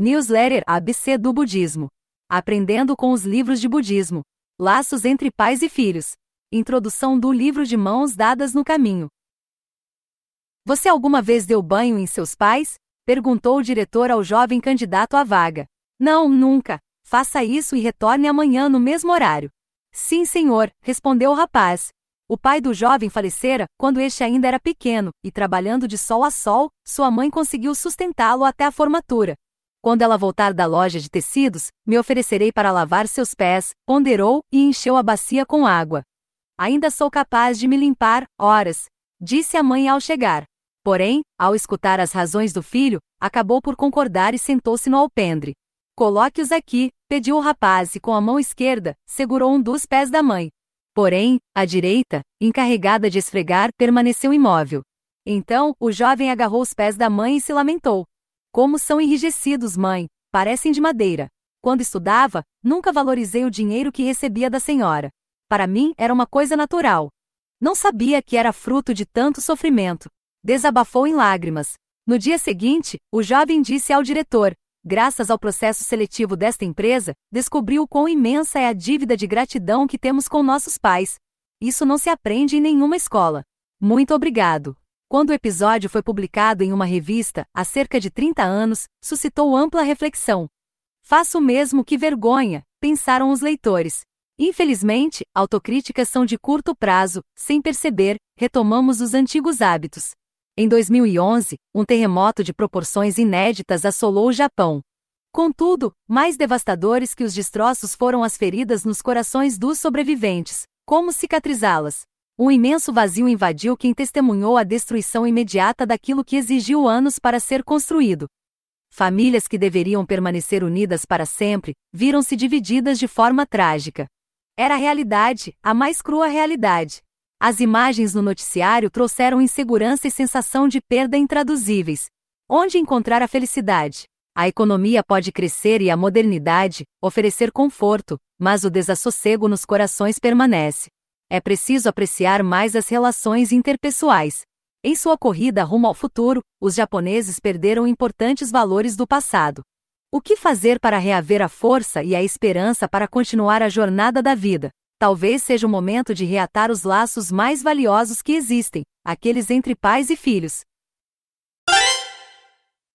Newsletter ABC do Budismo. Aprendendo com os livros de budismo. Laços entre pais e filhos. Introdução do livro de mãos dadas no caminho. Você alguma vez deu banho em seus pais? Perguntou o diretor ao jovem candidato à vaga. Não, nunca. Faça isso e retorne amanhã no mesmo horário. Sim, senhor, respondeu o rapaz. O pai do jovem falecera quando este ainda era pequeno, e trabalhando de sol a sol, sua mãe conseguiu sustentá-lo até a formatura. Quando ela voltar da loja de tecidos, me oferecerei para lavar seus pés, ponderou e encheu a bacia com água. Ainda sou capaz de me limpar, horas, disse a mãe ao chegar. Porém, ao escutar as razões do filho, acabou por concordar e sentou-se no alpendre. Coloque-os aqui, pediu o rapaz e com a mão esquerda, segurou um dos pés da mãe. Porém, a direita, encarregada de esfregar, permaneceu imóvel. Então, o jovem agarrou os pés da mãe e se lamentou. Como são enrijecidos, mãe, parecem de madeira. Quando estudava, nunca valorizei o dinheiro que recebia da senhora. Para mim, era uma coisa natural. Não sabia que era fruto de tanto sofrimento. Desabafou em lágrimas. No dia seguinte, o jovem disse ao diretor: graças ao processo seletivo desta empresa, descobriu quão imensa é a dívida de gratidão que temos com nossos pais. Isso não se aprende em nenhuma escola. Muito obrigado. Quando o episódio foi publicado em uma revista, há cerca de 30 anos, suscitou ampla reflexão. Faço o mesmo que vergonha, pensaram os leitores. Infelizmente, autocríticas são de curto prazo, sem perceber, retomamos os antigos hábitos. Em 2011, um terremoto de proporções inéditas assolou o Japão. Contudo, mais devastadores que os destroços foram as feridas nos corações dos sobreviventes. Como cicatrizá-las? Um imenso vazio invadiu quem testemunhou a destruição imediata daquilo que exigiu anos para ser construído. Famílias que deveriam permanecer unidas para sempre, viram-se divididas de forma trágica. Era a realidade, a mais crua realidade. As imagens no noticiário trouxeram insegurança e sensação de perda intraduzíveis. Onde encontrar a felicidade? A economia pode crescer e a modernidade oferecer conforto, mas o desassossego nos corações permanece. É preciso apreciar mais as relações interpessoais. Em sua corrida rumo ao futuro, os japoneses perderam importantes valores do passado. O que fazer para reaver a força e a esperança para continuar a jornada da vida? talvez seja o momento de reatar os laços mais valiosos que existem, aqueles entre pais e filhos.